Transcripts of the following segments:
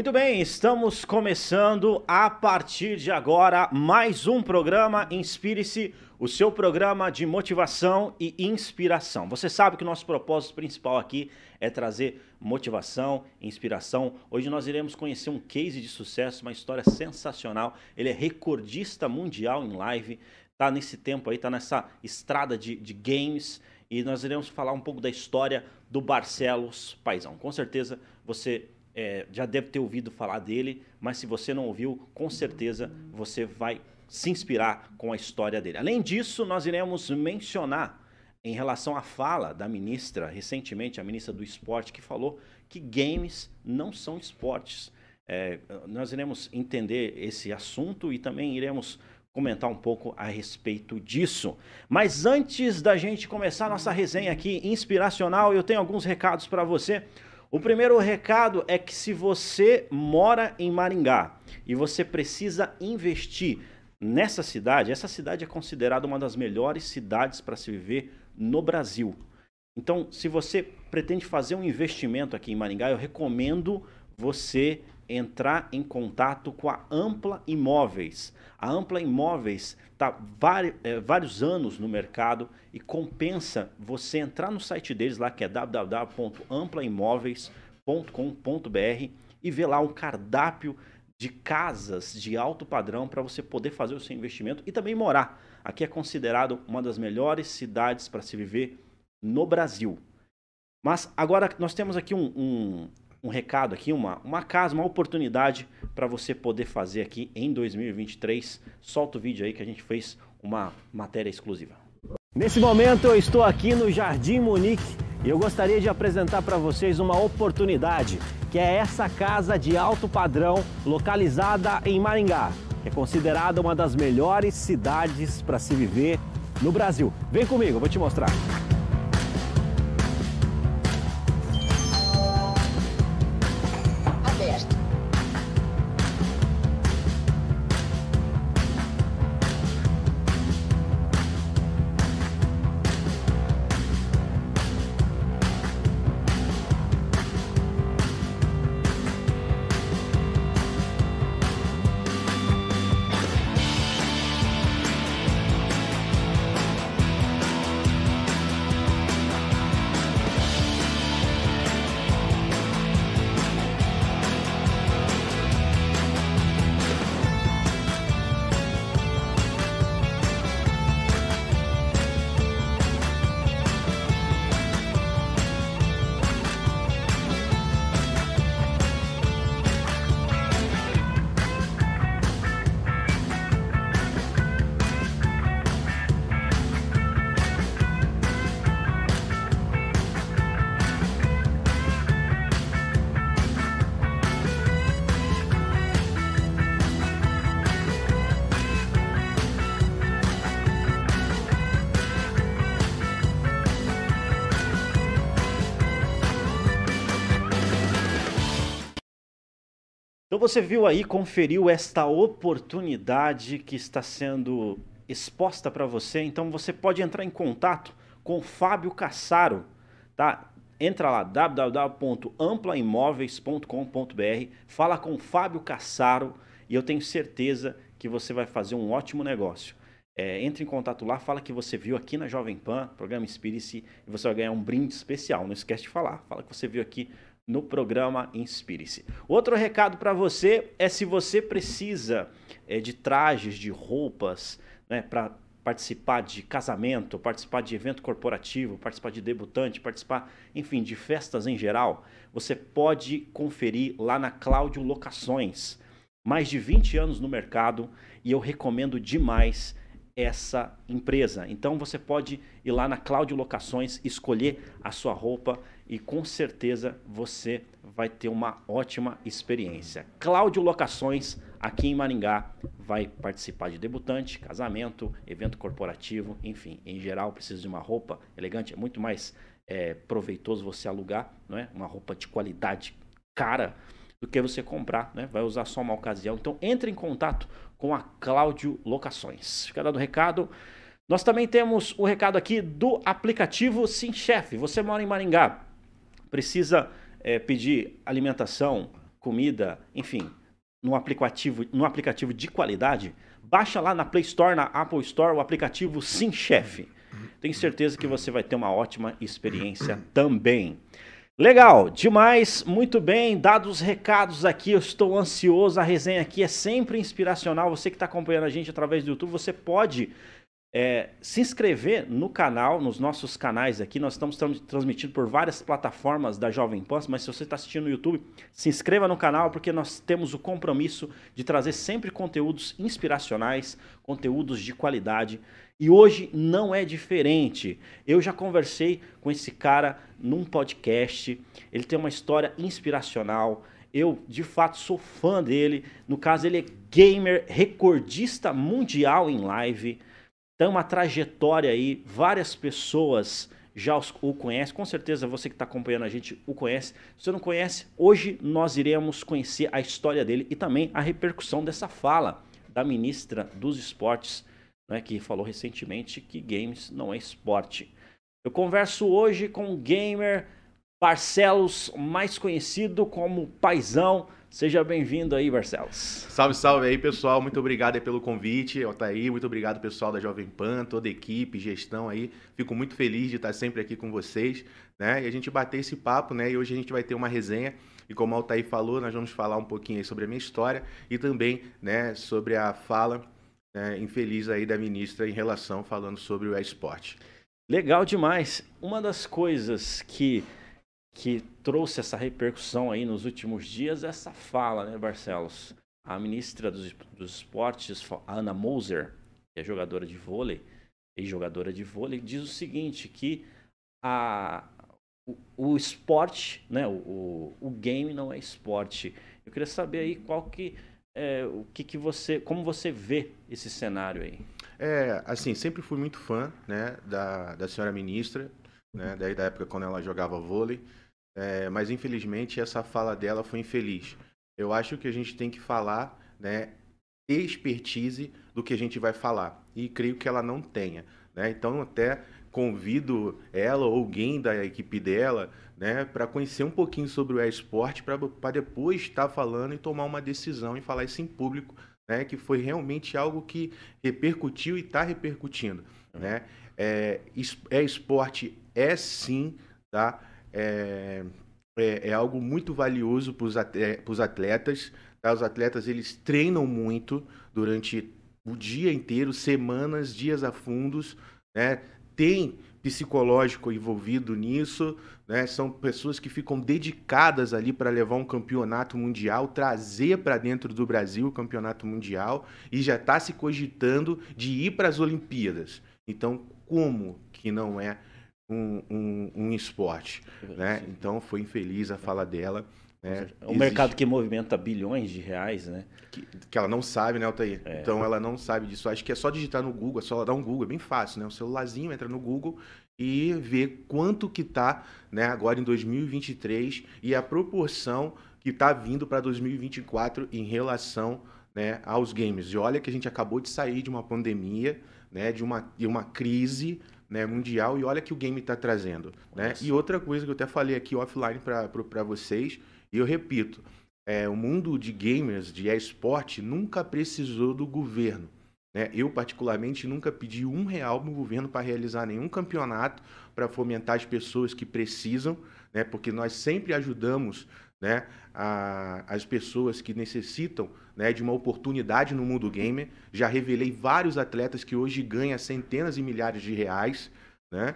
Muito bem, estamos começando a partir de agora mais um programa Inspire-se, o seu programa de motivação e inspiração. Você sabe que o nosso propósito principal aqui é trazer motivação, inspiração. Hoje nós iremos conhecer um case de sucesso, uma história sensacional. Ele é recordista mundial em live, tá nesse tempo aí, tá nessa estrada de, de games e nós iremos falar um pouco da história do Barcelos Paisão. Com certeza você é, já deve ter ouvido falar dele, mas se você não ouviu, com certeza você vai se inspirar com a história dele. Além disso, nós iremos mencionar em relação à fala da ministra, recentemente, a ministra do esporte, que falou que games não são esportes. É, nós iremos entender esse assunto e também iremos comentar um pouco a respeito disso. Mas antes da gente começar nossa resenha aqui inspiracional, eu tenho alguns recados para você. O primeiro recado é que se você mora em Maringá e você precisa investir nessa cidade, essa cidade é considerada uma das melhores cidades para se viver no Brasil. Então, se você pretende fazer um investimento aqui em Maringá, eu recomendo você entrar em contato com a Ampla Imóveis. A Ampla Imóveis está vários, é, vários anos no mercado e compensa você entrar no site deles lá que é www.amplaimóveis.com.br e ver lá um cardápio de casas de alto padrão para você poder fazer o seu investimento e também morar. Aqui é considerado uma das melhores cidades para se viver no Brasil. Mas agora nós temos aqui um, um, um recado aqui, uma, uma casa, uma oportunidade para você poder fazer aqui em 2023. Solta o vídeo aí que a gente fez uma matéria exclusiva. Nesse momento eu estou aqui no Jardim Munique e eu gostaria de apresentar para vocês uma oportunidade, que é essa casa de alto padrão localizada em Maringá, que é considerada uma das melhores cidades para se viver no Brasil. Vem comigo, eu vou te mostrar. Você viu aí, conferiu esta oportunidade que está sendo exposta para você. Então você pode entrar em contato com o Fábio Cassaro, tá? Entra lá www.amplaimóveis.com.br, fala com o Fábio Cassaro e eu tenho certeza que você vai fazer um ótimo negócio. É, entre em contato lá, fala que você viu aqui na Jovem Pan, programa Inspire-se, e você vai ganhar um brinde especial. Não esquece de falar. Fala que você viu aqui no programa Inspire-se. Outro recado para você é se você precisa é, de trajes, de roupas, né, para participar de casamento, participar de evento corporativo, participar de debutante, participar, enfim, de festas em geral, você pode conferir lá na Cláudio Locações. Mais de 20 anos no mercado e eu recomendo demais essa empresa. Então você pode ir lá na Cláudio Locações, escolher a sua roupa e com certeza você vai ter uma ótima experiência. Cláudio Locações, aqui em Maringá, vai participar de debutante, casamento, evento corporativo, enfim, em geral precisa de uma roupa elegante, é muito mais é, proveitoso você alugar, não é? Uma roupa de qualidade cara do que você comprar, né? Vai usar só uma ocasião. Então entre em contato com a Cláudio Locações. Fica dado o recado. Nós também temos o recado aqui do aplicativo Sim Chef. Você mora em Maringá, precisa é, pedir alimentação comida, enfim, no aplicativo, no aplicativo de qualidade, baixa lá na Play Store, na Apple Store, o aplicativo Sim Chef. Tenho certeza que você vai ter uma ótima experiência também. Legal, demais, muito bem, dados os recados aqui, eu estou ansioso, a resenha aqui é sempre inspiracional, você que está acompanhando a gente através do YouTube, você pode é, se inscrever no canal, nos nossos canais aqui, nós estamos transmitindo por várias plataformas da Jovem Pan, mas se você está assistindo no YouTube, se inscreva no canal, porque nós temos o compromisso de trazer sempre conteúdos inspiracionais, conteúdos de qualidade, e hoje não é diferente. Eu já conversei com esse cara num podcast. Ele tem uma história inspiracional. Eu, de fato, sou fã dele. No caso, ele é gamer recordista mundial em live. Tem uma trajetória aí. Várias pessoas já o conhecem. Com certeza você que está acompanhando a gente o conhece. Se você não conhece, hoje nós iremos conhecer a história dele e também a repercussão dessa fala da ministra dos esportes né, que falou recentemente que games não é esporte. Eu converso hoje com o gamer Barcelos, mais conhecido como Paizão. Seja bem-vindo aí, Barcelos. Salve, salve aí, pessoal. Muito obrigado aí pelo convite. aí. Muito obrigado, pessoal da Jovem Pan, toda a equipe, gestão aí. Fico muito feliz de estar sempre aqui com vocês, né? E a gente bater esse papo, né? E hoje a gente vai ter uma resenha. E como o Altair falou, nós vamos falar um pouquinho aí sobre a minha história e também, né, sobre a fala é, infeliz aí da ministra em relação falando sobre o esporte. Legal demais. Uma das coisas que que trouxe essa repercussão aí nos últimos dias essa fala, né, Barcelos? A ministra dos, dos esportes, Ana Moser, que é jogadora de vôlei, e jogadora de vôlei, diz o seguinte, que a, o, o esporte, né, o, o game não é esporte. Eu queria saber aí qual que é, o que, que você, como você vê esse cenário aí? É, assim, sempre fui muito fã, né, da, da senhora ministra, né, desde da época quando ela jogava vôlei, é, mas infelizmente essa fala dela foi infeliz. Eu acho que a gente tem que falar, né, expertise do que a gente vai falar, e creio que ela não tenha, né, então até convido ela ou alguém da equipe dela né, para conhecer um pouquinho sobre o esporte, para depois estar falando e tomar uma decisão e falar isso em público, né, que foi realmente algo que repercutiu e está repercutindo. Né? É, é esporte, é sim, tá? É, é, é algo muito valioso para os atletas. Tá? Os atletas eles treinam muito durante o dia inteiro, semanas, dias a fundos, né? Tem psicológico envolvido nisso, né? São pessoas que ficam dedicadas ali para levar um campeonato mundial, trazer para dentro do Brasil o campeonato mundial e já está se cogitando de ir para as Olimpíadas. Então, como que não é um, um, um esporte? Né? Então, foi infeliz a fala dela. Né? É um mercado que movimenta bilhões de reais, né? Que, que ela não sabe, né, Altair? É. Então ela não sabe disso. Acho que é só digitar no Google, é só dar um Google, é bem fácil, né? O celularzinho entra no Google e ver quanto que tá, né, agora em 2023 e a proporção que está vindo para 2024 em relação né, aos games. E olha que a gente acabou de sair de uma pandemia, né, de, uma, de uma crise né, mundial, e olha que o game está trazendo. Né? E outra coisa que eu até falei aqui offline para vocês, e eu repito, é, o mundo de gamers, de esporte, nunca precisou do governo. Né? Eu, particularmente, nunca pedi um real no governo para realizar nenhum campeonato para fomentar as pessoas que precisam, né? porque nós sempre ajudamos né, a, as pessoas que necessitam né, de uma oportunidade no mundo gamer. Já revelei vários atletas que hoje ganham centenas e milhares de reais né,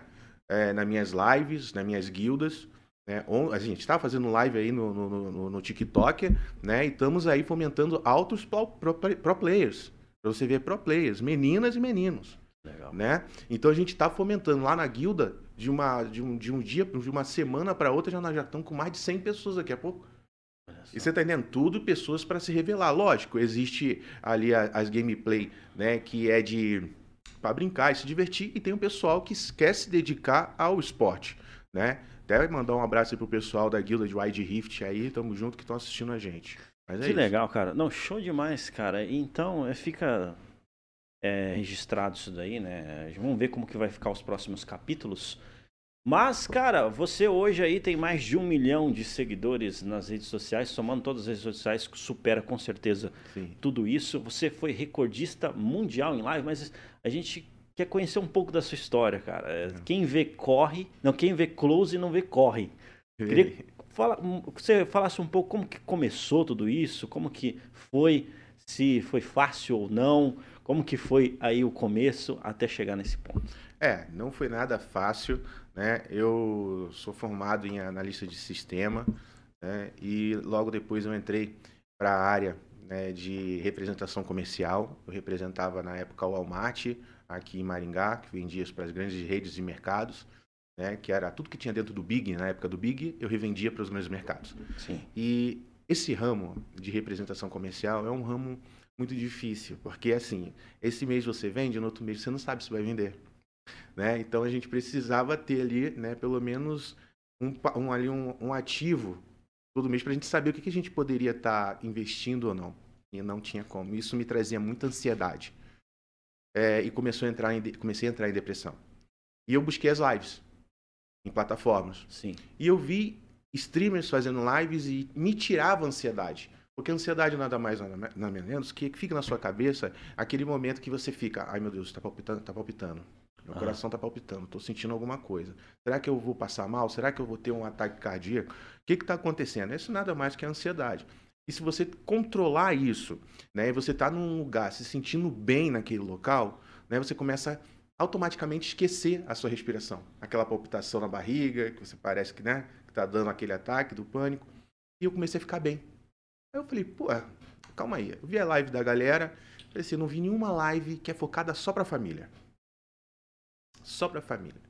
é, nas minhas lives, nas minhas guildas. Né? A gente está fazendo live aí no, no, no, no, TikTok, né? E estamos aí fomentando altos pro, pro, pro players. Para você ver pro players, meninas e meninos. Legal. Né? Então a gente está fomentando lá na guilda de, uma, de, um, de um dia, de uma semana para outra, já nós já estamos com mais de 100 pessoas daqui a pouco. E você está entendendo? Tudo pessoas para se revelar. Lógico, existe ali as gameplay, né? Que é de para brincar e se divertir, e tem o pessoal que quer se dedicar ao esporte, né? Até mandar um abraço aí pro pessoal da guilda de Wide Rift aí, tamo junto que estão assistindo a gente. É que isso. legal, cara. Não, show demais, cara. Então, é, fica é, registrado isso daí, né? Vamos ver como que vai ficar os próximos capítulos. Mas, cara, você hoje aí tem mais de um milhão de seguidores nas redes sociais, somando todas as redes sociais, supera com certeza Sim. tudo isso. Você foi recordista mundial em live, mas a gente quer conhecer um pouco da sua história, cara. É, quem vê corre, não, quem vê close não vê corre. Queria que fala, você falasse um pouco como que começou tudo isso, como que foi, se foi fácil ou não, como que foi aí o começo até chegar nesse ponto. É, não foi nada fácil, né? Eu sou formado em analista de sistema, né? E logo depois eu entrei para a área né, de representação comercial. Eu representava na época o Walmart, aqui em Maringá, que vendia para as grandes redes de mercados, né, que era tudo que tinha dentro do Big, na época do Big, eu revendia para os grandes mercados. Sim. E esse ramo de representação comercial é um ramo muito difícil, porque assim, esse mês você vende, no outro mês você não sabe se vai vender. Né? Então a gente precisava ter ali, né, pelo menos um, um ali um, um, ativo todo mês para a gente saber o que, que a gente poderia estar tá investindo ou não. E não tinha como. Isso me trazia muita ansiedade é, e começou a entrar em, comecei a entrar em depressão. E eu busquei as lives em plataformas. Sim. E eu vi streamers fazendo lives e me tirava a ansiedade. Porque a ansiedade nada mais nada menos que fica na sua cabeça aquele momento que você fica, ai meu Deus, está palpitando, está palpitando. Meu coração está palpitando, estou sentindo alguma coisa. Será que eu vou passar mal? Será que eu vou ter um ataque cardíaco? O que está acontecendo? Isso nada mais que a ansiedade. E se você controlar isso, né, e você está num lugar se sentindo bem naquele local, né, você começa automaticamente esquecer a sua respiração, aquela palpitação na barriga, que você parece que né, está dando aquele ataque do pânico. E eu comecei a ficar bem. Aí eu falei, pô, calma aí. Eu vi a live da galera, falei assim, não vi nenhuma live que é focada só para a família. Só para a família.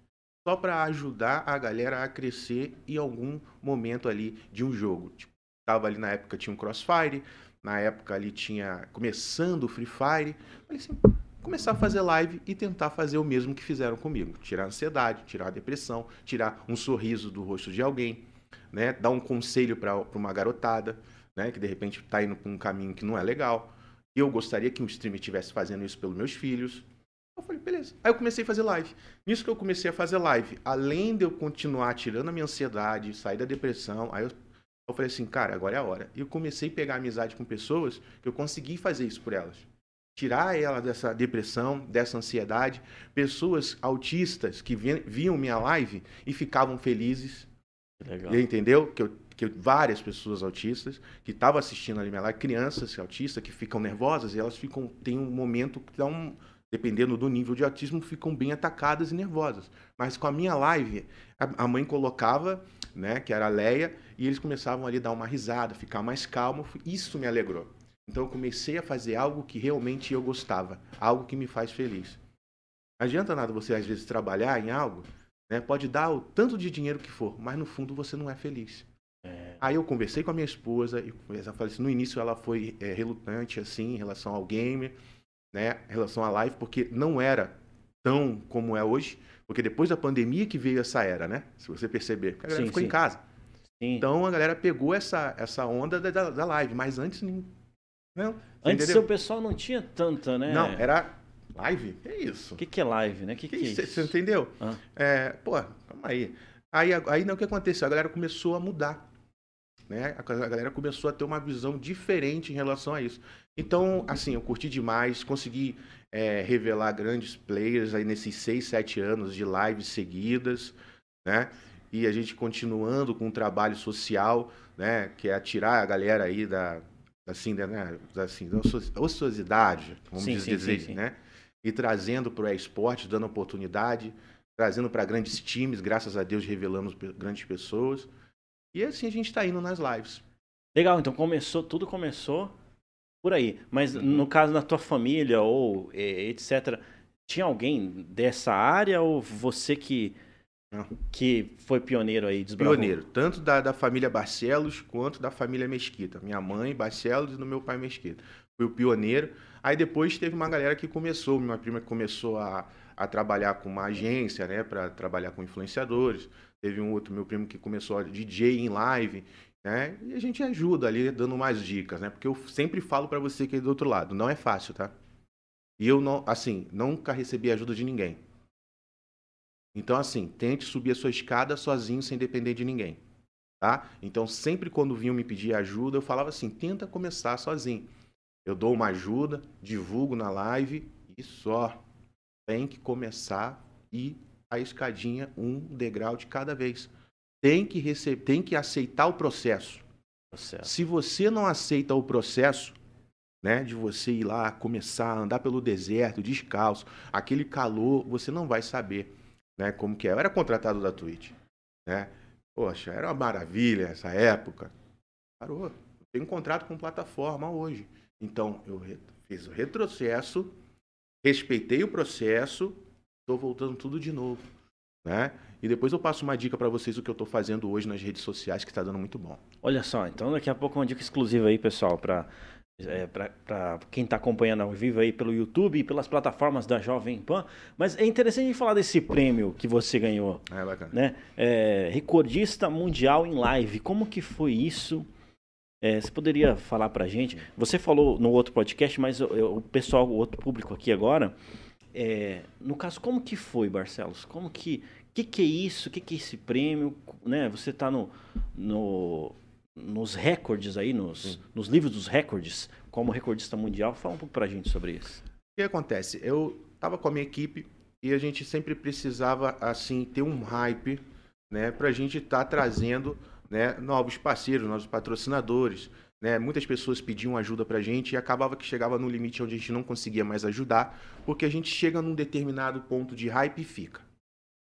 Só para ajudar a galera a crescer em algum momento ali de um jogo. Tipo, Tava ali na época tinha um Crossfire, na época ali tinha começando o Free Fire. Falei assim, começar a fazer live e tentar fazer o mesmo que fizeram comigo, tirar a ansiedade, tirar a depressão, tirar um sorriso do rosto de alguém, né, dar um conselho para uma garotada, né, que de repente está indo por um caminho que não é legal. Eu gostaria que um streamer estivesse fazendo isso pelos meus filhos. Eu falei, beleza. Aí eu comecei a fazer live. Nisso que eu comecei a fazer live, além de eu continuar tirando a minha ansiedade, sair da depressão, aí eu eu falei assim, cara, agora é a hora. E eu comecei a pegar amizade com pessoas que eu consegui fazer isso por elas. Tirar ela dessa depressão, dessa ansiedade. Pessoas autistas que viam minha live e ficavam felizes. Legal. Entendeu? Que, eu, que eu, várias pessoas autistas que estavam assistindo ali minha live, crianças autistas que ficam nervosas e elas ficam, tem um momento que dá um, dependendo do nível de autismo, ficam bem atacadas e nervosas. Mas com a minha live, a, mãe colocava, né, que era a Leia, e eles começavam ali a dar uma risada, ficar mais calmo. Isso me alegrou. Então eu comecei a fazer algo que realmente eu gostava, algo que me faz feliz. Não adianta nada você às vezes trabalhar em algo, né? Pode dar o tanto de dinheiro que for, mas no fundo você não é feliz. É. Aí eu conversei com a minha esposa e assim, no início ela foi é, relutante assim em relação ao game, né? Em relação à live, porque não era tão como é hoje, porque depois da pandemia que veio essa era, né? Se você perceber, a galera sim, ficou sim. em casa. Sim. Então a galera pegou essa, essa onda da, da live, mas antes nem. Não, antes o pessoal não tinha tanta, né? Não, era live? É isso. O que, que é live, né? O que, que, que, é isso? Você entendeu? Ah. É, pô, calma aí. Aí, aí não, o que aconteceu? A galera começou a mudar. Né? A galera começou a ter uma visão diferente em relação a isso. Então, assim, eu curti demais, consegui é, revelar grandes players aí nesses 6, 7 anos de lives seguidas, né? e a gente continuando com o trabalho social, né, que é tirar a galera aí da assim, né, assim, da ociosidade, vamos sim, dizer, sim, sim, né? E trazendo para o esporte, dando oportunidade, trazendo para grandes times, graças a Deus revelamos grandes pessoas. E assim a gente está indo nas lives. Legal, então começou, tudo começou por aí. Mas uhum. no caso da tua família ou etc, tinha alguém dessa área ou você que que foi pioneiro aí, desbravou. Pioneiro, tanto da, da família Barcelos quanto da família Mesquita. Minha mãe, Barcelos, e do meu pai Mesquita. Foi o pioneiro. Aí depois teve uma galera que começou, minha prima que começou a, a trabalhar com uma agência, né, para trabalhar com influenciadores. Teve um outro meu primo que começou a DJ em live, né? E a gente ajuda ali dando mais dicas, né? Porque eu sempre falo para você que é do outro lado, não é fácil, tá? E eu não, assim, nunca recebi ajuda de ninguém. Então, assim, tente subir a sua escada sozinho, sem depender de ninguém. Tá? Então, sempre quando vinham me pedir ajuda, eu falava assim: tenta começar sozinho. Eu dou uma ajuda, divulgo na live e só. Tem que começar e a escadinha um degrau de cada vez. Tem que receber, tem que aceitar o processo. processo. Se você não aceita o processo, né, de você ir lá começar a andar pelo deserto descalço, aquele calor, você não vai saber, né, como que é. Eu era contratado da Twitch, né? Poxa, era uma maravilha essa época. Parou. tenho um contrato com plataforma hoje. Então, eu fiz o retrocesso, respeitei o processo, estou voltando tudo de novo. Né? E depois eu passo uma dica para vocês do que eu estou fazendo hoje nas redes sociais, que está dando muito bom. Olha só, então daqui a pouco uma dica exclusiva aí, pessoal, para é, para quem está acompanhando ao vivo aí pelo YouTube e pelas plataformas da Jovem Pan. Mas é interessante falar desse prêmio que você ganhou. É bacana. Né? É, recordista mundial em live. Como que foi isso? É, você poderia falar para a gente? Você falou no outro podcast, mas o, o pessoal, o outro público aqui agora, é, no caso, como que foi, Barcelos? Como que, que que é isso? O que que é esse prêmio? Né? Você está no, no nos recordes aí, nos, nos livros dos recordes, como recordista mundial. Fala um pouco pra gente sobre isso. O que acontece? Eu tava com a minha equipe e a gente sempre precisava, assim, ter um hype, né, pra gente estar tá trazendo, né, novos parceiros, novos patrocinadores, né? Muitas pessoas pediam ajuda pra gente e acabava que chegava no limite onde a gente não conseguia mais ajudar, porque a gente chega num determinado ponto de hype e fica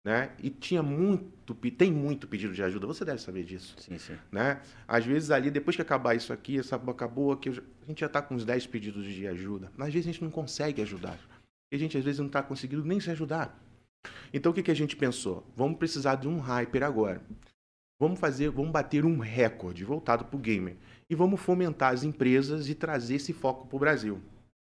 né? E tinha muito, tem muito pedido de ajuda, você deve saber disso. Sim, sim. Né? Às vezes ali, depois que acabar isso aqui, essa boca boa, que a gente já está com uns 10 pedidos de ajuda. Mas às vezes a gente não consegue ajudar. E a gente às vezes não está conseguindo nem se ajudar. Então o que, que a gente pensou? Vamos precisar de um hyper agora. Vamos fazer, vamos bater um recorde voltado para o gamer. E vamos fomentar as empresas e trazer esse foco para o Brasil.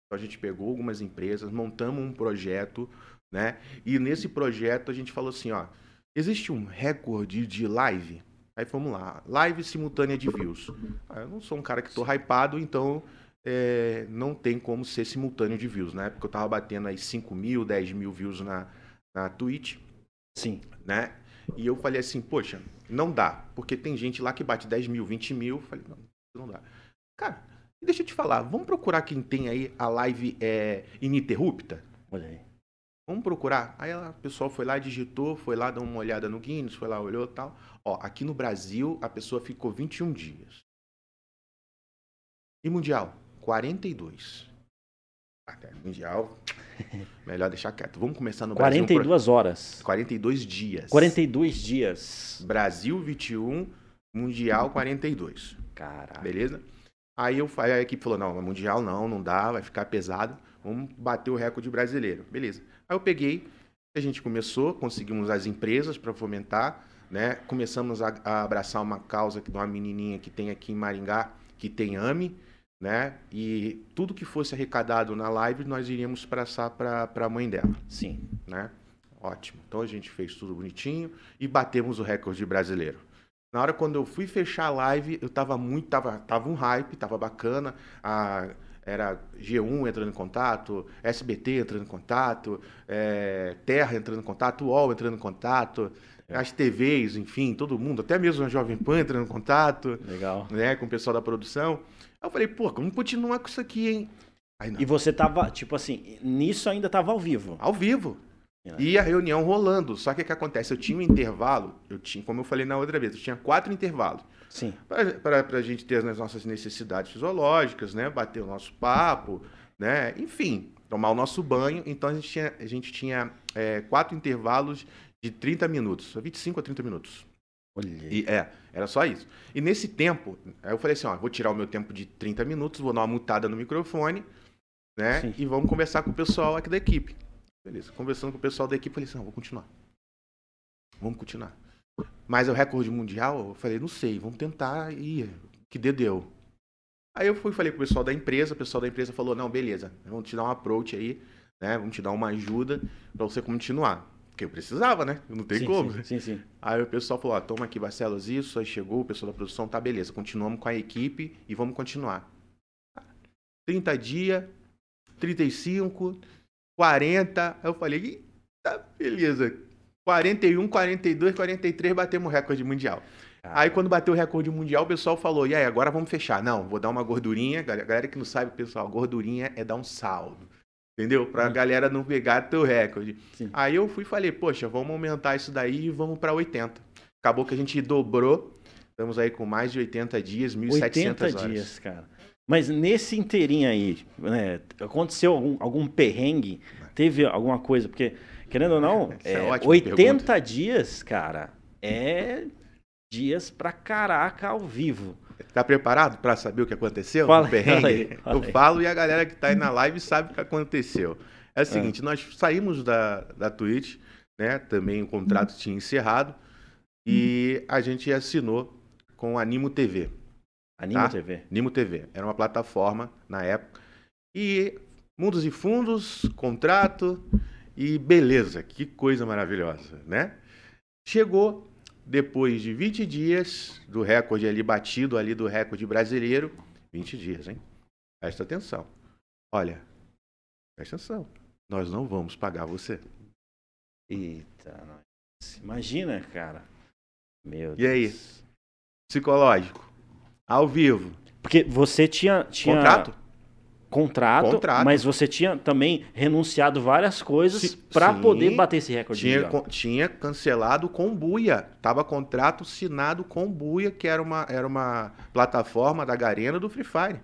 Então a gente pegou algumas empresas, montamos um projeto né? E nesse projeto a gente falou assim, ó, existe um recorde de live? Aí vamos lá, live simultânea de views. Ah, eu não sou um cara que tô hypado, então é, não tem como ser simultâneo de views, né? Porque eu tava batendo aí 5 mil, 10 mil views na, na Twitch. Sim. Né? E eu falei assim, poxa, não dá, porque tem gente lá que bate 10 mil, 20 mil. Eu falei, não, não dá. Cara, deixa eu te falar, vamos procurar quem tem aí a live é, ininterrupta? Olha aí. Vamos procurar. Aí a pessoa foi lá, digitou, foi lá, deu uma olhada no Guinness, foi lá, olhou e tal. Ó, aqui no Brasil, a pessoa ficou 21 dias. E Mundial? 42. Até mundial, melhor deixar quieto. Vamos começar no 42 Brasil. 42 horas. 42 dias. 42 dias. Brasil 21, Mundial 42. Caraca. Beleza? Aí eu, a equipe falou: não, Mundial não, não dá, vai ficar pesado. Vamos bater o recorde brasileiro. Beleza. Aí eu peguei, a gente começou, conseguimos as empresas para fomentar, né? Começamos a, a, abraçar uma causa de uma menininha que tem aqui em Maringá, que tem AME, né? E tudo que fosse arrecadado na live, nós iríamos passar para a mãe dela. Sim. Né? Ótimo. Então a gente fez tudo bonitinho e batemos o recorde brasileiro. Na hora quando eu fui fechar a live, eu tava muito, tava, tava um hype, tava bacana. A era G1 entrando em contato, SBT entrando em contato, é, Terra entrando em contato, UOL entrando em contato, é. as TVs, enfim, todo mundo, até mesmo a Jovem Pan entrando em contato. Legal. Né, com o pessoal da produção. Aí eu falei, pô, vamos continuar com isso aqui, hein? e você tava, tipo assim, nisso ainda tava ao vivo? Ao vivo. E a reunião rolando. Só que o que acontece? Eu tinha um intervalo, eu tinha, como eu falei na outra vez, eu tinha quatro intervalos. Sim. Para a gente ter as nossas necessidades fisiológicas, né? Bater o nosso papo, né? Enfim, tomar o nosso banho. Então a gente tinha, a gente tinha é, quatro intervalos de 30 minutos, 25 a 30 minutos. Olha. E, é, era só isso. E nesse tempo, eu falei assim, ó, vou tirar o meu tempo de 30 minutos, vou dar uma mutada no microfone, né? Sim. E vamos conversar com o pessoal aqui da equipe. Beleza. Conversando com o pessoal da equipe, falei assim, não, vou continuar. Vamos continuar. Mas é o recorde mundial? Eu falei, não sei, vamos tentar e que dê deu. Aí eu fui falei com o pessoal da empresa, o pessoal da empresa falou, não, beleza, vamos te dar um approach aí, né? Vamos te dar uma ajuda para você continuar. Porque eu precisava, né? Não tem sim, como. Sim, sim, sim. Aí o pessoal falou, ó, toma aqui, Barcelos, isso, aí chegou, o pessoal da produção, tá, beleza, continuamos com a equipe e vamos continuar. 30 dias, 35, 40, aí eu falei, tá, beleza, 41, 42, 43 batemos o recorde mundial. Aí quando bateu o recorde mundial, o pessoal falou: "E aí, agora vamos fechar?". Não, vou dar uma gordurinha. Galera que não sabe, pessoal, gordurinha é dar um saldo. Entendeu? Pra hum. galera não pegar teu recorde. Sim. Aí eu fui e falei: "Poxa, vamos aumentar isso daí e vamos para 80". Acabou que a gente dobrou. Estamos aí com mais de 80 dias, 1.700 80 horas. dias, cara. Mas nesse inteirinho aí, né, aconteceu algum, algum perrengue? Teve alguma coisa? Porque, querendo ou não, é, é 80 pergunta. dias, cara, é dias pra caraca ao vivo. Tá preparado para saber o que aconteceu? Fala, o perrengue? Fala aí, fala Eu falo e a galera que tá aí na live sabe o que aconteceu. É o ah. seguinte, nós saímos da, da Twitch, né? Também o contrato tinha encerrado e a gente assinou com a Animo TV. Animo tá? TV? Animo TV. Era uma plataforma na época. E mundos e fundos, contrato e beleza. Que coisa maravilhosa, né? Chegou depois de 20 dias do recorde ali batido ali do recorde brasileiro, 20 dias, hein? Presta atenção. Olha, presta atenção. Nós não vamos pagar você. Eita, imagina, cara. Meu e Deus. aí? Psicológico. Ao vivo. Porque você tinha. tinha... Contrato? Contrato, Contrato, mas você tinha também renunciado várias coisas para poder bater esse recorde. Tinha, tinha cancelado com Buia. Tava contrato assinado com Buia, que era uma, era uma plataforma da Garena do Free Fire.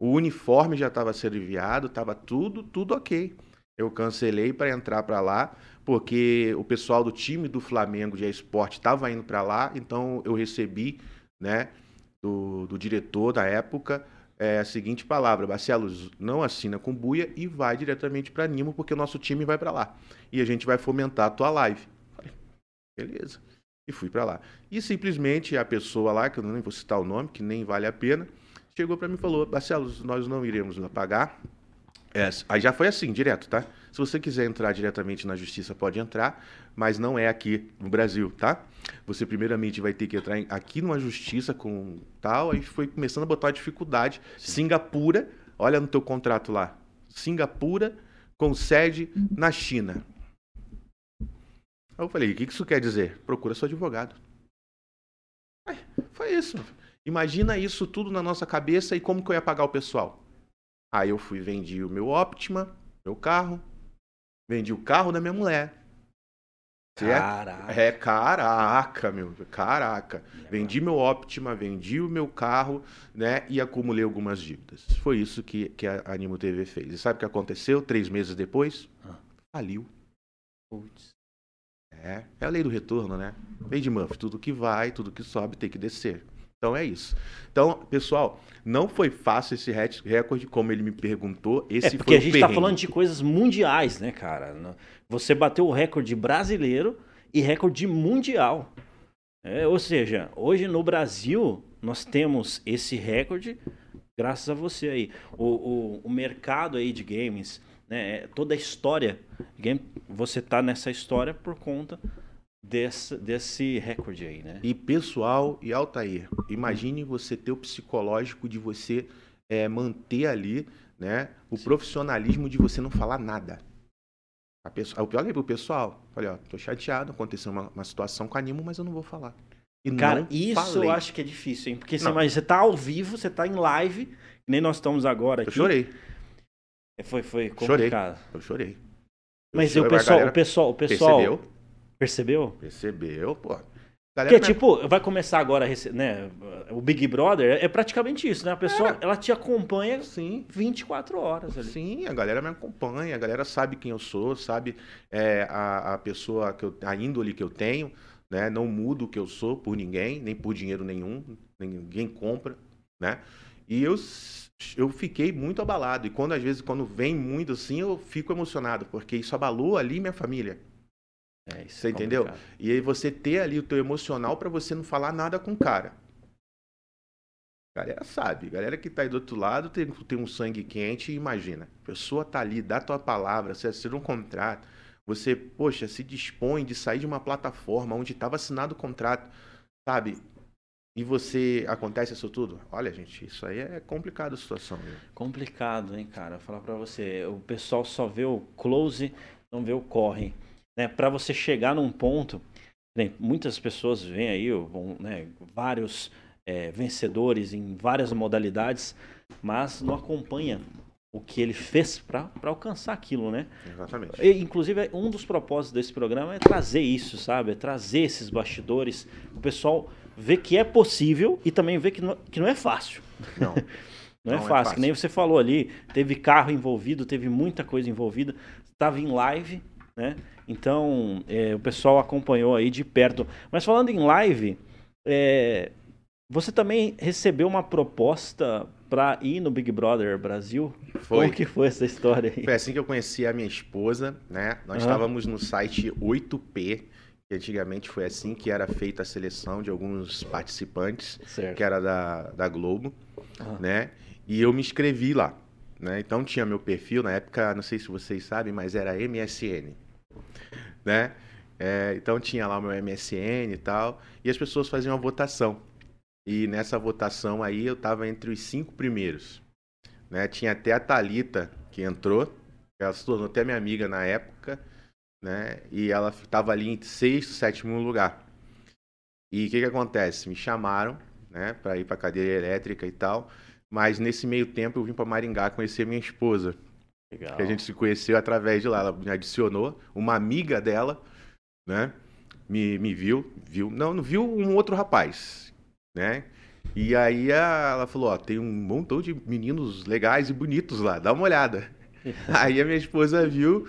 O uniforme já estava sendo enviado, estava tudo, tudo ok. Eu cancelei para entrar para lá, porque o pessoal do time do Flamengo de esporte estava indo para lá, então eu recebi, né, do, do diretor da época, é a seguinte palavra: Barcelos não assina com Buia e vai diretamente para Nimo, porque o nosso time vai para lá. E a gente vai fomentar a tua live. Beleza. E fui para lá. E simplesmente a pessoa lá, que eu nem vou citar o nome, que nem vale a pena, chegou para mim e falou: Barcelos, nós não iremos pagar. É, aí já foi assim, direto, tá? Se você quiser entrar diretamente na justiça, pode entrar, mas não é aqui no Brasil, tá? Você primeiramente vai ter que entrar aqui numa justiça com tal, aí foi começando a botar dificuldade. Sim. Singapura, olha no teu contrato lá. Singapura com sede na China. Aí eu falei, o que isso quer dizer? Procura seu advogado. Aí, foi isso. Imagina isso tudo na nossa cabeça e como que eu ia pagar o pessoal. Aí eu fui, vendi o meu Optima, meu carro, Vendi o carro da minha mulher. É caraca. É, é, caraca, meu. Caraca. Vendi meu Optima, vendi o meu carro, né? E acumulei algumas dívidas. Foi isso que, que a Animo TV fez. E sabe o que aconteceu três meses depois? Ah. Faliu. Putz. É, é a lei do retorno, né? Vem de Murphy, tudo que vai, tudo que sobe tem que descer. Então é isso. Então, pessoal, não foi fácil esse recorde, como ele me perguntou. Esse é porque a gente está falando de coisas mundiais, né, cara? Você bateu o recorde brasileiro e recorde mundial. É, ou seja, hoje no Brasil nós temos esse recorde graças a você aí. O, o, o mercado aí de games, né, toda a história, game, você tá nessa história por conta desse, desse recorde aí, né? E pessoal e Altair, imagine você ter o psicológico de você é, manter ali, né, o Sim. profissionalismo de você não falar nada. A pessoa, eu falei pro pessoal, olha, ó, tô chateado, aconteceu uma, uma situação com a Nimo, mas eu não vou falar. E Cara, isso falei. eu acho que é difícil, hein? Porque você, imagina, você tá ao vivo, você tá em live, nem nós estamos agora aqui. Eu chorei. É, foi, foi complicado. Chorei. Eu chorei. Mas o pessoal, o pessoal, o pessoal, percebeu? Percebeu? Percebeu, pô. Porque, tipo, vai começar agora, né? O Big Brother é praticamente isso, né? A pessoa, é. ela te acompanha Sim. 24 horas ali. Sim, a galera me acompanha, a galera sabe quem eu sou, sabe é, a, a pessoa, que eu, a índole que eu tenho, né? Não mudo o que eu sou por ninguém, nem por dinheiro nenhum, ninguém compra, né? E eu, eu fiquei muito abalado. E quando, às vezes, quando vem muito assim, eu fico emocionado, porque isso abalou ali minha família. É, você é entendeu? E aí você ter ali o teu emocional para você não falar nada com o cara. Galera sabe, galera que tá aí do outro lado tem, tem um sangue quente, imagina. A pessoa tá ali, dá tua palavra, você assina um contrato, você, poxa, se dispõe de sair de uma plataforma onde estava assinado o contrato, sabe? E você acontece isso tudo? Olha, gente, isso aí é complicado a situação. Viu? Complicado, hein, cara? Vou falar para você, o pessoal só vê o close, não vê o corre. Né, para você chegar num ponto, né, muitas pessoas vêm aí, vão, né, vários é, vencedores em várias modalidades, mas não acompanha o que ele fez para alcançar aquilo, né? Exatamente. E, inclusive, um dos propósitos desse programa é trazer isso, sabe? É trazer esses bastidores, o pessoal ver que é possível e também ver que não, que não é fácil. Não. Não, é, não é, fácil. é, fácil. que nem você falou ali, teve carro envolvido, teve muita coisa envolvida, estava em live, né? Então, é, o pessoal acompanhou aí de perto. Mas falando em live, é, você também recebeu uma proposta para ir no Big Brother Brasil? Foi. Como que foi essa história aí? Foi assim que eu conheci a minha esposa, né? Nós uhum. estávamos no site 8P, que antigamente foi assim que era feita a seleção de alguns participantes, certo. que era da, da Globo, uhum. né? E eu me inscrevi lá, né? Então tinha meu perfil, na época, não sei se vocês sabem, mas era MSN, né? É, então tinha lá o meu MSN e tal, e as pessoas faziam uma votação. E nessa votação aí eu estava entre os cinco primeiros. Né? Tinha até a Talita que entrou, ela se tornou até minha amiga na época, né? E ela estava ali em sexto, sétimo lugar. E o que, que acontece? Me chamaram, né, para ir para cadeira elétrica e tal. Mas nesse meio tempo eu vim para Maringá conhecer minha esposa. Legal. Que a gente se conheceu através de lá. Ela me adicionou, uma amiga dela, né? Me, me viu, viu. Não, não viu um outro rapaz, né? E aí ela falou, ó, tem um montão de meninos legais e bonitos lá, dá uma olhada. aí a minha esposa viu,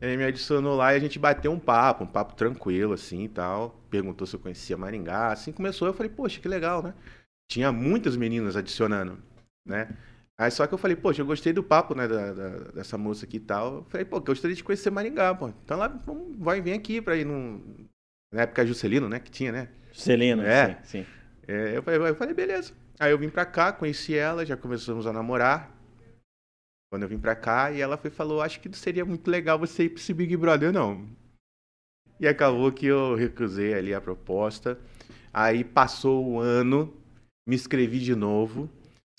me adicionou lá e a gente bateu um papo, um papo tranquilo, assim e tal. Perguntou se eu conhecia Maringá. Assim começou, eu falei, poxa, que legal, né? Tinha muitas meninas adicionando, né? Aí só que eu falei, poxa, eu gostei do papo, né, da, da, dessa moça aqui e tal. Eu falei, pô, gostaria de conhecer Maringá, pô. Então lá, vamos, vai vir aqui pra ir num... Na época Juscelino, né, que tinha, né? Juscelino, é. sim, sim. É, eu, falei, eu falei, beleza. Aí eu vim pra cá, conheci ela, já começamos a namorar. Quando eu vim pra cá, e ela foi falou, acho que seria muito legal você ir pra esse Big Brother, não. E acabou que eu recusei ali a proposta. Aí passou o ano, me inscrevi de novo.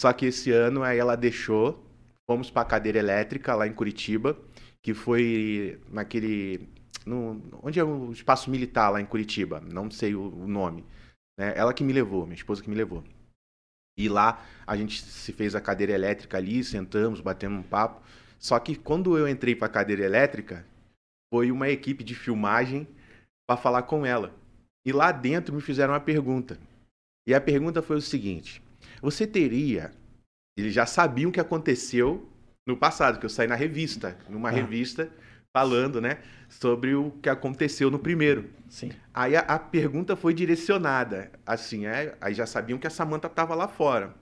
Só que esse ano aí ela deixou. Fomos pra cadeira elétrica lá em Curitiba, que foi naquele. No, onde é o espaço militar lá em Curitiba? Não sei o, o nome. Né? Ela que me levou, minha esposa que me levou. E lá a gente se fez a cadeira elétrica ali, sentamos, batemos um papo. Só que quando eu entrei para a cadeira elétrica, foi uma equipe de filmagem para falar com ela. E lá dentro me fizeram uma pergunta. E a pergunta foi o seguinte: você teria. Eles já sabiam o que aconteceu no passado, que eu saí na revista, numa ah. revista falando, né, sobre o que aconteceu no primeiro. Sim. Aí a, a pergunta foi direcionada, assim, é, aí já sabiam que a Samantha estava lá fora.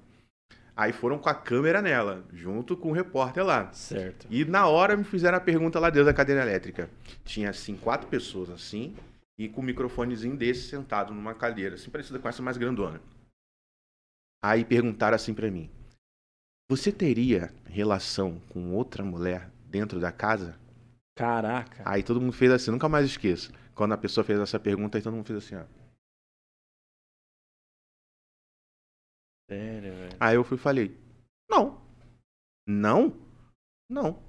Aí foram com a câmera nela, junto com o repórter lá. Certo. E na hora me fizeram a pergunta lá dentro da cadeira elétrica. Tinha, assim, quatro pessoas, assim, e com um microfonezinho desse sentado numa cadeira, assim, parecida com essa mais grandona. Aí perguntaram assim para mim: Você teria relação com outra mulher dentro da casa? Caraca. Aí todo mundo fez assim, nunca mais esqueço. Quando a pessoa fez essa pergunta, aí todo mundo fez assim, ó. Sério, velho? Aí eu fui e falei, não. Não? Não.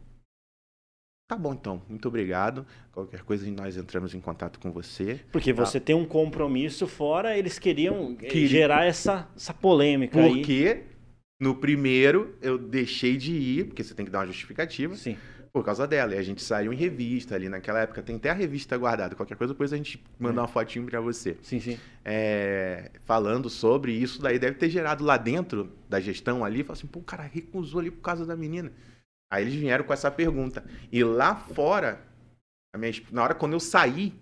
Tá bom então, muito obrigado. Qualquer coisa nós entramos em contato com você. Porque tá? você tem um compromisso fora, eles queriam que... gerar essa, essa polêmica Porque aí. Porque no primeiro eu deixei de ir, porque você tem que dar uma justificativa. Sim por causa dela. E a gente saiu em revista ali naquela época. Tem até a revista guardada. Qualquer coisa, depois a gente manda é. uma fotinho para você. Sim, sim. É, falando sobre isso, daí deve ter gerado lá dentro da gestão ali. Falou assim, pô, o cara recusou ali por causa da menina. Aí eles vieram com essa pergunta. E lá fora, minha, na hora quando eu saí,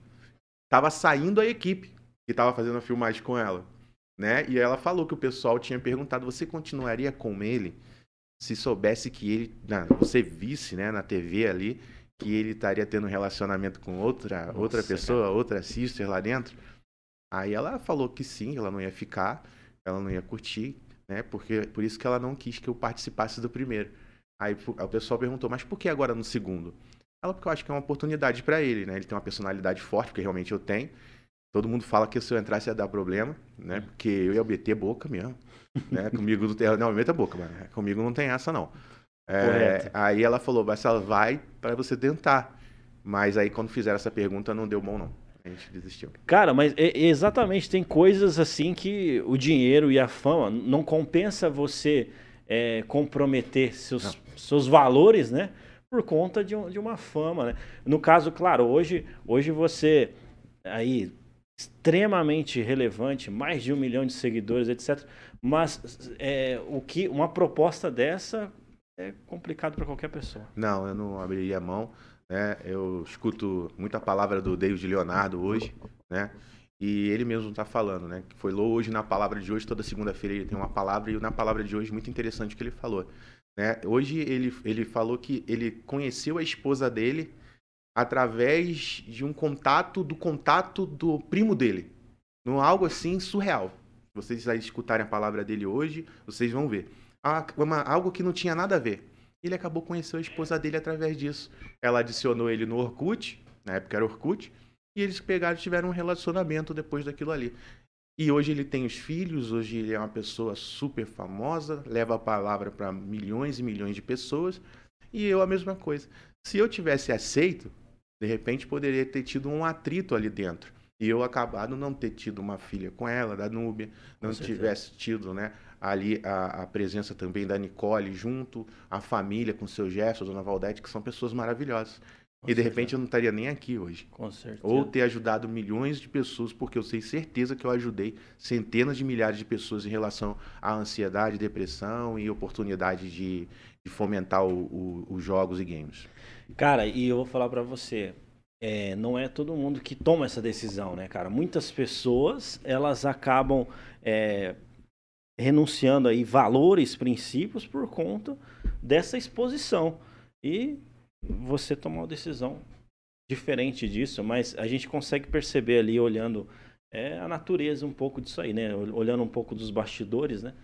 tava saindo a equipe que tava fazendo a filmagem com ela. Né? E ela falou que o pessoal tinha perguntado: você continuaria com ele? se soubesse que ele, você visse, né, na TV ali, que ele estaria tendo um relacionamento com outra, Nossa, outra pessoa, cara. outra sister lá dentro. Aí ela falou que sim, ela não ia ficar, ela não ia curtir, né? Porque por isso que ela não quis que eu participasse do primeiro. Aí o pessoal perguntou: "Mas por que agora no segundo?" Ela porque eu acho que é uma oportunidade para ele, né? Ele tem uma personalidade forte, porque realmente eu tenho. Todo mundo fala que se eu entrasse ia dar problema, né? Porque eu ia meter boca mesmo. Né? Comigo não tem. Não, meta boca, mas comigo não tem essa, não. É, aí ela falou, Marcelo, vai para você tentar. Mas aí quando fizeram essa pergunta não deu bom não. A gente desistiu. Cara, mas é, exatamente, tem coisas assim que o dinheiro e a fama não compensa você é, comprometer seus, seus valores, né? Por conta de, um, de uma fama, né? No caso, claro, hoje, hoje você aí extremamente relevante, mais de um milhão de seguidores, etc. Mas é, o que uma proposta dessa é complicado para qualquer pessoa. Não, eu não abriria mão. Né? Eu escuto muita palavra do David Leonardo hoje, né? E ele mesmo está falando, né? Que foi hoje na palavra de hoje, toda segunda-feira ele tem uma palavra, e na palavra de hoje, muito interessante o que ele falou. Né? Hoje ele, ele falou que ele conheceu a esposa dele através de um contato do contato do primo dele. Num algo assim surreal. Vocês vai escutarem a palavra dele hoje, vocês vão ver. Ah, uma, algo que não tinha nada a ver. Ele acabou conhecendo a esposa dele através disso. Ela adicionou ele no Orkut, na época era Orkut, e eles pegaram e tiveram um relacionamento depois daquilo ali. E hoje ele tem os filhos, hoje ele é uma pessoa super famosa, leva a palavra para milhões e milhões de pessoas, e eu a mesma coisa. Se eu tivesse aceito, de repente poderia ter tido um atrito ali dentro. E eu acabado não ter tido uma filha com ela, da Núbia, não tivesse tido, né, ali a, a, presença também da Nicole junto, a família com seu gesto, a dona Valdete, que são pessoas maravilhosas. Com e de repente eu não estaria nem aqui hoje. Com certeza. Ou ter ajudado milhões de pessoas, porque eu sei certeza que eu ajudei centenas de milhares de pessoas em relação à ansiedade, depressão e oportunidade de, de fomentar os jogos e games. Cara, e eu vou falar para você, é, não é todo mundo que toma essa decisão, né, cara? Muitas pessoas, elas acabam é, renunciando aí valores, princípios por conta dessa exposição. E você tomou uma decisão diferente disso, mas a gente consegue perceber ali olhando é, a natureza um pouco disso aí, né? Olhando um pouco dos bastidores, né?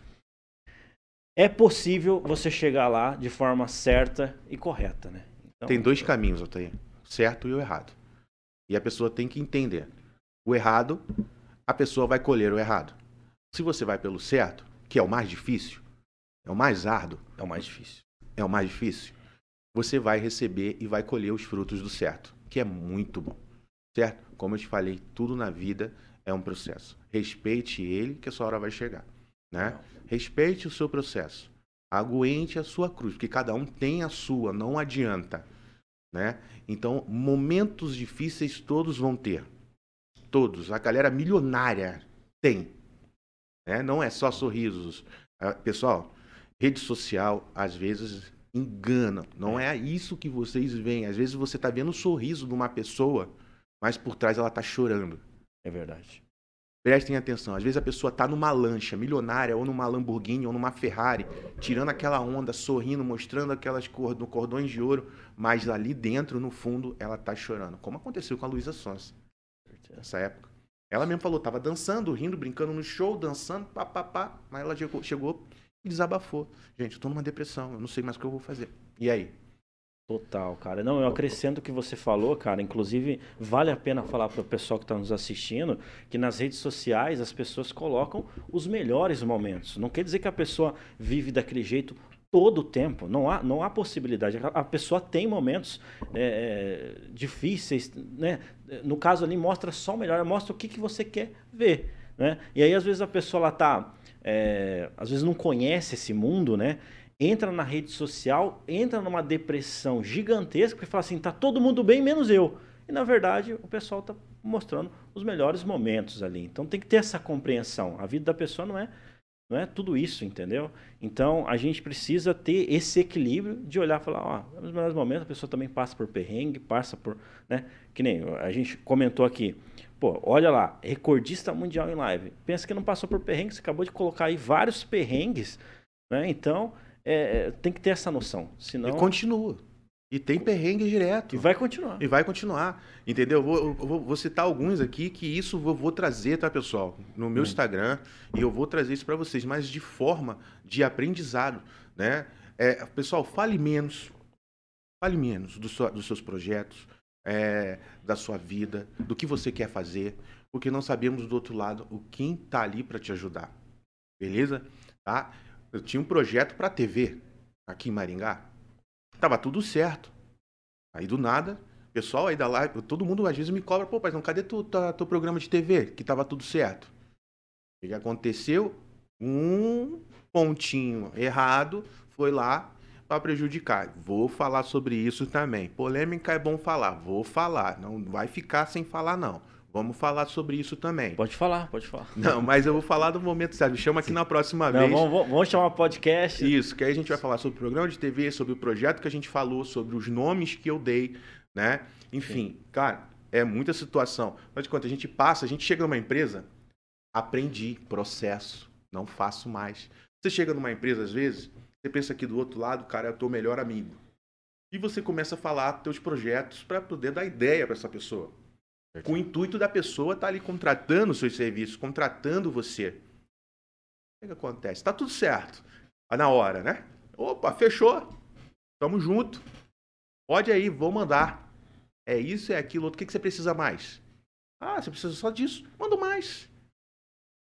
É possível você chegar lá de forma certa e correta, né? Então, tem dois caminhos, Altair. Certo e o errado. E a pessoa tem que entender. O errado, a pessoa vai colher o errado. Se você vai pelo certo, que é o mais difícil, é o mais árduo, é o mais difícil. É o mais difícil. Você vai receber e vai colher os frutos do certo, que é muito bom. Certo? Como eu te falei, tudo na vida é um processo. Respeite ele, que a sua hora vai chegar. Né? Respeite o seu processo. Aguente a sua cruz, porque cada um tem a sua, não adianta. Né? Então, momentos difíceis todos vão ter. Todos. A galera milionária tem. Né? Não é só sorrisos. Ah, pessoal, rede social às vezes engana. Não é isso que vocês veem. Às vezes você está vendo o sorriso de uma pessoa, mas por trás ela está chorando. É verdade. Prestem atenção. Às vezes a pessoa está numa lancha milionária, ou numa Lamborghini, ou numa Ferrari, tirando aquela onda, sorrindo, mostrando aquelas cordões de ouro, mas ali dentro, no fundo, ela está chorando. Como aconteceu com a Luísa Sonsa nessa época. Ela mesmo falou, tava dançando, rindo, brincando no show, dançando, pá, pá, pá. Mas ela chegou, chegou desabafou. Gente, eu tô numa depressão, eu não sei mais o que eu vou fazer. E aí? Total, cara. Não, eu acrescento o que você falou, cara. Inclusive, vale a pena falar para o pessoal que está nos assistindo que nas redes sociais as pessoas colocam os melhores momentos. Não quer dizer que a pessoa vive daquele jeito todo o tempo. Não há, não há possibilidade. A pessoa tem momentos é, é, difíceis, né? No caso ali, mostra só o melhor, mostra o que, que você quer ver. Né? E aí, às vezes, a pessoa lá tá. É, às vezes não conhece esse mundo, né? entra na rede social, entra numa depressão gigantesca, porque fala assim, tá todo mundo bem, menos eu. E na verdade, o pessoal está mostrando os melhores momentos ali. Então tem que ter essa compreensão. A vida da pessoa não é não é tudo isso, entendeu? Então a gente precisa ter esse equilíbrio de olhar e falar, ó, nos melhores momentos a pessoa também passa por perrengue, passa por, né? Que nem a gente comentou aqui. Pô, olha lá, recordista mundial em live. Pensa que não passou por perrengue, você acabou de colocar aí vários perrengues, né? Então, é, é, tem que ter essa noção. Senão... E continua. E tem perrengue direto. E vai continuar. E vai continuar. Entendeu? Eu vou, vou, vou citar alguns aqui que isso eu vou trazer, tá, pessoal? No meu hum. Instagram. E eu vou trazer isso para vocês, mas de forma de aprendizado. Né? É, pessoal, fale menos. Fale menos dos seus projetos, é, da sua vida, do que você quer fazer. Porque não sabemos do outro lado o quem tá ali para te ajudar. Beleza? Tá? Eu tinha um projeto para TV aqui em Maringá. Tava tudo certo. Aí do nada, Pessoal aí da live, todo mundo às vezes me cobra, pô, mas não, cadê tu, tá, teu programa de TV? Que tava tudo certo. O que aconteceu? Um pontinho errado foi lá para prejudicar. Vou falar sobre isso também. Polêmica é bom falar, vou falar. Não vai ficar sem falar, não. Vamos falar sobre isso também. Pode falar, pode falar. Não, mas eu vou falar do momento certo. Chama aqui na próxima Não, vez. vamos, vamos chamar podcast. Isso, que aí a gente vai falar sobre o programa de TV, sobre o projeto que a gente falou, sobre os nomes que eu dei, né? Enfim, cara, é muita situação. Mas de quanto a gente passa, a gente chega numa empresa, aprendi, processo, não faço mais. Você chega numa empresa, às vezes, você pensa aqui do outro lado, cara, é o teu melhor amigo. E você começa a falar teus projetos para poder dar ideia para essa pessoa. Com o intuito da pessoa estar ali contratando os seus serviços, contratando você. O que, que acontece? Tá tudo certo. Tá na hora, né? Opa, fechou. Tamo junto. Pode aí, vou mandar. É isso, é aquilo, outro. O que, que você precisa mais? Ah, você precisa só disso. Mando mais.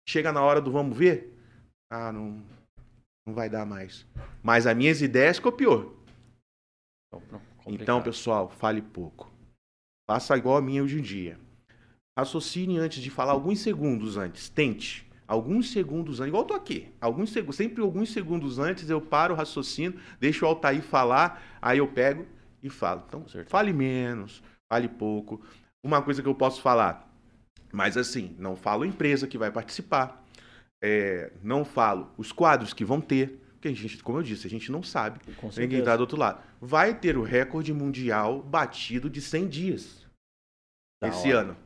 Chega na hora do vamos ver. Ah, não, não vai dar mais. Mas as minhas ideias copiou. Então, pessoal, fale pouco. Faça igual a minha hoje em dia. Raciocine antes de falar, alguns segundos antes. Tente. Alguns segundos antes. Igual eu tô aqui. Alguns segundos, sempre alguns segundos antes eu paro o raciocínio, deixo o Altair falar, aí eu pego e falo. Então, fale menos, fale pouco. Uma coisa que eu posso falar, mas assim, não falo empresa que vai participar. É, não falo os quadros que vão ter. Porque a gente, como eu disse, a gente não sabe. Ninguém está do outro lado. Vai ter o recorde mundial batido de 100 dias. Da esse hora. ano.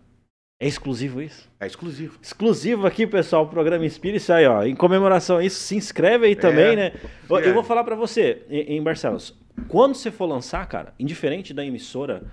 É exclusivo isso? É exclusivo. Exclusivo aqui, pessoal, o programa Inspira isso aí, ó. Em comemoração a isso, se inscreve aí também, né? Eu, eu vou falar pra você, em, Barcelos, quando você for lançar, cara, indiferente da emissora,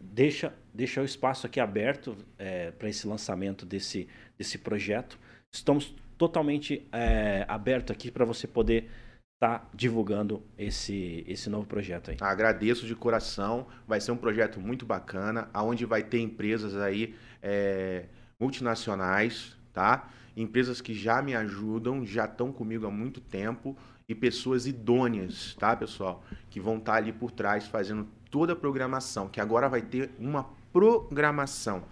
deixa, deixa o espaço aqui aberto é, para esse lançamento desse, desse projeto. Estamos totalmente é, aberto aqui para você poder estar divulgando esse, esse novo projeto aí. Agradeço de coração. Vai ser um projeto muito bacana, aonde vai ter empresas aí é, multinacionais, tá? Empresas que já me ajudam, já estão comigo há muito tempo e pessoas idôneas, tá, pessoal? Que vão estar ali por trás fazendo toda a programação, que agora vai ter uma programação,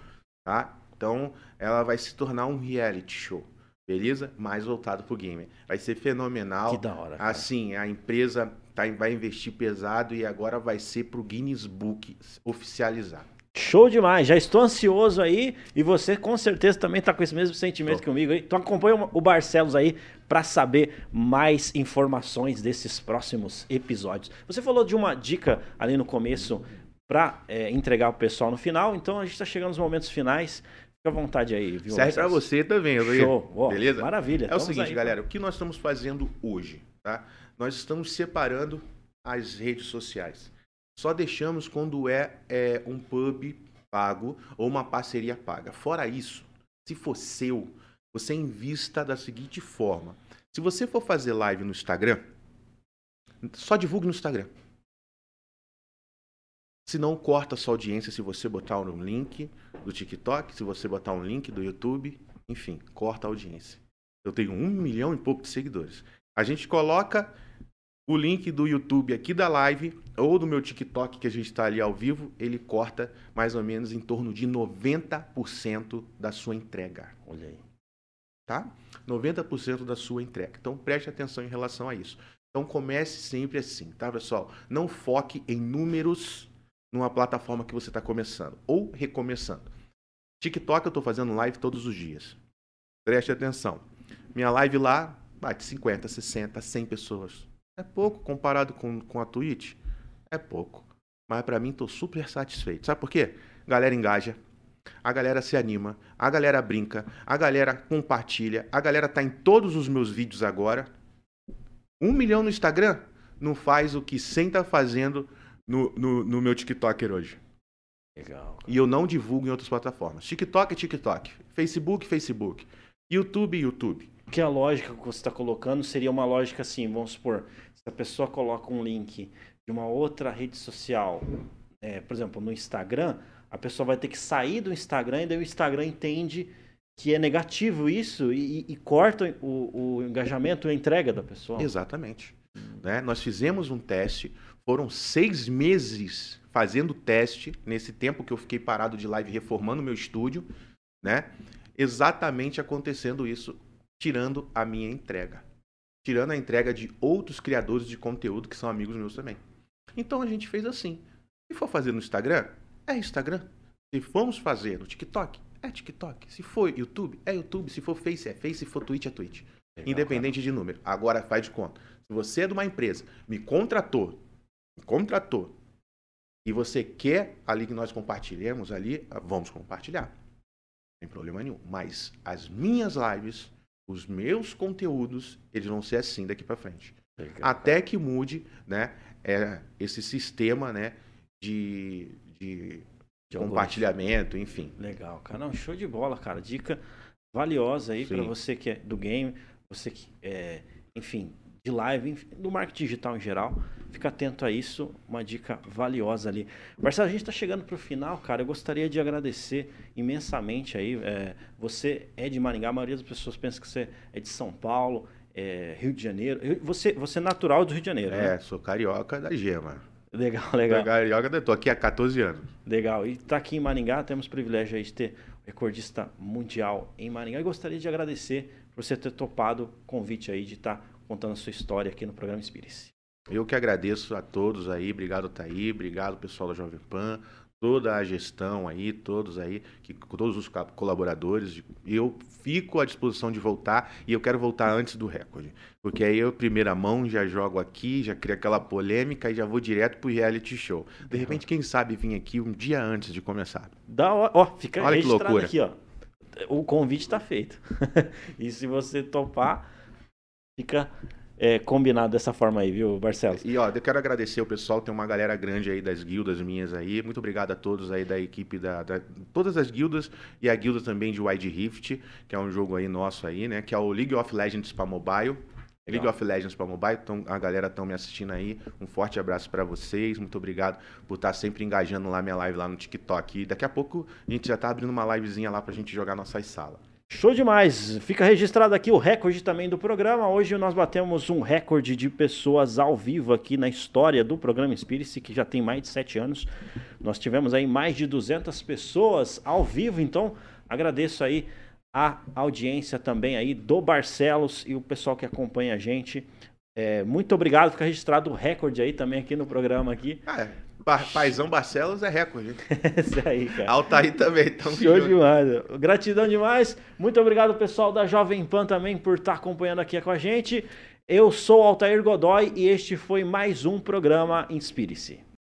tá? Então, ela vai se tornar um reality show. Beleza? Mais voltado pro gamer. Vai ser fenomenal. Que da hora. cara. Assim, a empresa tá, vai investir pesado e agora vai ser pro Guinness Book oficializar. Show demais, já estou ansioso aí e você com certeza também está com esse mesmo sentimento Tô. comigo aí. Então acompanha o Barcelos aí para saber mais informações desses próximos episódios. Você falou de uma dica ali no começo para entregar o pessoal no final, então a gente está chegando nos momentos finais. À vontade aí, viu? Serve para você também, Luiz. Show, Ó, Beleza? Maravilha. É o seguinte, aí, galera, o que nós estamos fazendo hoje, tá? Nós estamos separando as redes sociais. Só deixamos quando é, é um pub pago ou uma parceria paga. Fora isso, se for seu, você invista da seguinte forma. Se você for fazer live no Instagram, só divulgue no Instagram. Se não, corta a sua audiência se você botar um link do TikTok, se você botar um link do YouTube, enfim, corta a audiência. Eu tenho um milhão e pouco de seguidores. A gente coloca o link do YouTube aqui da live ou do meu TikTok que a gente está ali ao vivo, ele corta mais ou menos em torno de 90% da sua entrega. Olha aí. Tá? 90% da sua entrega. Então preste atenção em relação a isso. Então comece sempre assim, tá, pessoal? Não foque em números numa plataforma que você está começando ou recomeçando. TikTok eu estou fazendo live todos os dias. Preste atenção. Minha live lá bate 50, 60, 100 pessoas. É pouco comparado com, com a Twitch? É pouco. Mas para mim estou super satisfeito. Sabe por quê? Galera engaja, a galera se anima, a galera brinca, a galera compartilha, a galera tá em todos os meus vídeos agora. Um milhão no Instagram não faz o que 100 tá fazendo no, no, no meu TikToker hoje. Legal. E eu não divulgo em outras plataformas. TikTok é TikTok. Facebook, Facebook. YouTube, YouTube. Porque a lógica que você está colocando seria uma lógica assim, vamos supor, se a pessoa coloca um link de uma outra rede social, é, por exemplo, no Instagram, a pessoa vai ter que sair do Instagram e daí o Instagram entende que é negativo isso e, e- e corta o, o engajamento e a entrega da pessoa. Exatamente. Né? Nós fizemos um teste, Foram seis meses fazendo teste, nesse tempo que eu fiquei parado de live reformando meu estúdio, né? Exatamente acontecendo isso, tirando a minha entrega. Tirando a entrega de outros criadores de conteúdo que são amigos meus também. Então a gente fez assim. Se for fazer no Instagram, é Instagram. Se formos fazer no TikTok, é TikTok. Se for YouTube, é YouTube. Se for Face, é Face. Se for Twitch, é Twitch. Legal, Independente cara. de número. Agora faz de conta. Se você é de uma empresa, me contratou, contratou, e você quer ali que nós compartilhemos ali, vamos compartilhar. Não tem problema nenhum. Mas as minhas lives, os meus conteúdos, eles vão ser assim daqui para frente. Legal, Até que mude, né, é, esse sistema, né, de, de, de compartilhamento, enfim. Legal, cara. Não, show de bola, cara. Dica valiosa aí para você que é do game, você que é, enfim, de live, do marketing digital em geral. Fica atento a isso, uma dica valiosa ali. Marcelo, a gente está chegando para o final, cara. Eu gostaria de agradecer imensamente aí. É, você é de Maringá, a maioria das pessoas pensa que você é de São Paulo, é, Rio de Janeiro. Você, você é natural do Rio de Janeiro, é, né? sou carioca da Gema. Legal, legal. Carioca, tô aqui há 14 anos. Legal. E tá aqui em Maringá, temos o privilégio aí de ter recordista mundial em Maringá. E gostaria de agradecer por você ter topado o convite aí de estar tá contando a sua história aqui no programa Inspire-se. Eu que agradeço a todos aí, obrigado Thaí, obrigado pessoal da Jovem Pan, toda a gestão aí, todos aí, que, todos os colaboradores. Eu fico à disposição de voltar e eu quero voltar antes do recorde. Porque aí eu, primeira mão, já jogo aqui, já crio aquela polêmica e já vou direto pro reality show. De repente, quem sabe vir aqui um dia antes de começar. Da hora. Ó, fica Olha que loucura. aqui, ó. O convite está feito. e se você topar, fica é, combinado dessa forma aí, viu, Barcelos? E ó, eu quero agradecer o pessoal, tem uma galera grande aí das guildas minhas aí. Muito obrigado a todos aí da equipe da, da todas as guildas e a guilda também de Wide Rift, que é um jogo aí nosso aí, né, que é o League of Legends para mobile. League of Legends para mobile, então a galera estão me assistindo aí. Um forte abraço para vocês. Muito obrigado por estar tá sempre engajando lá minha live lá no TikTok. E daqui a pouco a gente já tá abrindo uma livezinha lá pra gente jogar nossas salas. Show demais! Fica registrado aqui o recorde também do programa. Hoje nós batemos um recorde de pessoas ao vivo aqui na história do programa Inspire-se, que já tem mais de sete anos. Nós tivemos aí mais de 200 pessoas ao vivo, então agradeço aí a audiência também aí do Barcelos e o pessoal que acompanha a gente. É, muito obrigado, fica registrado o recorde aí também aqui no programa aqui. Ah, é. Paizão Barcelos é recorde. Isso aí, cara. Altair também. Tamo Show junto. demais. Gratidão demais. Muito obrigado, pessoal da Jovem Pan também, por estar acompanhando aqui com a gente. Eu sou Altair Godoy e este foi mais um programa Inspire-se.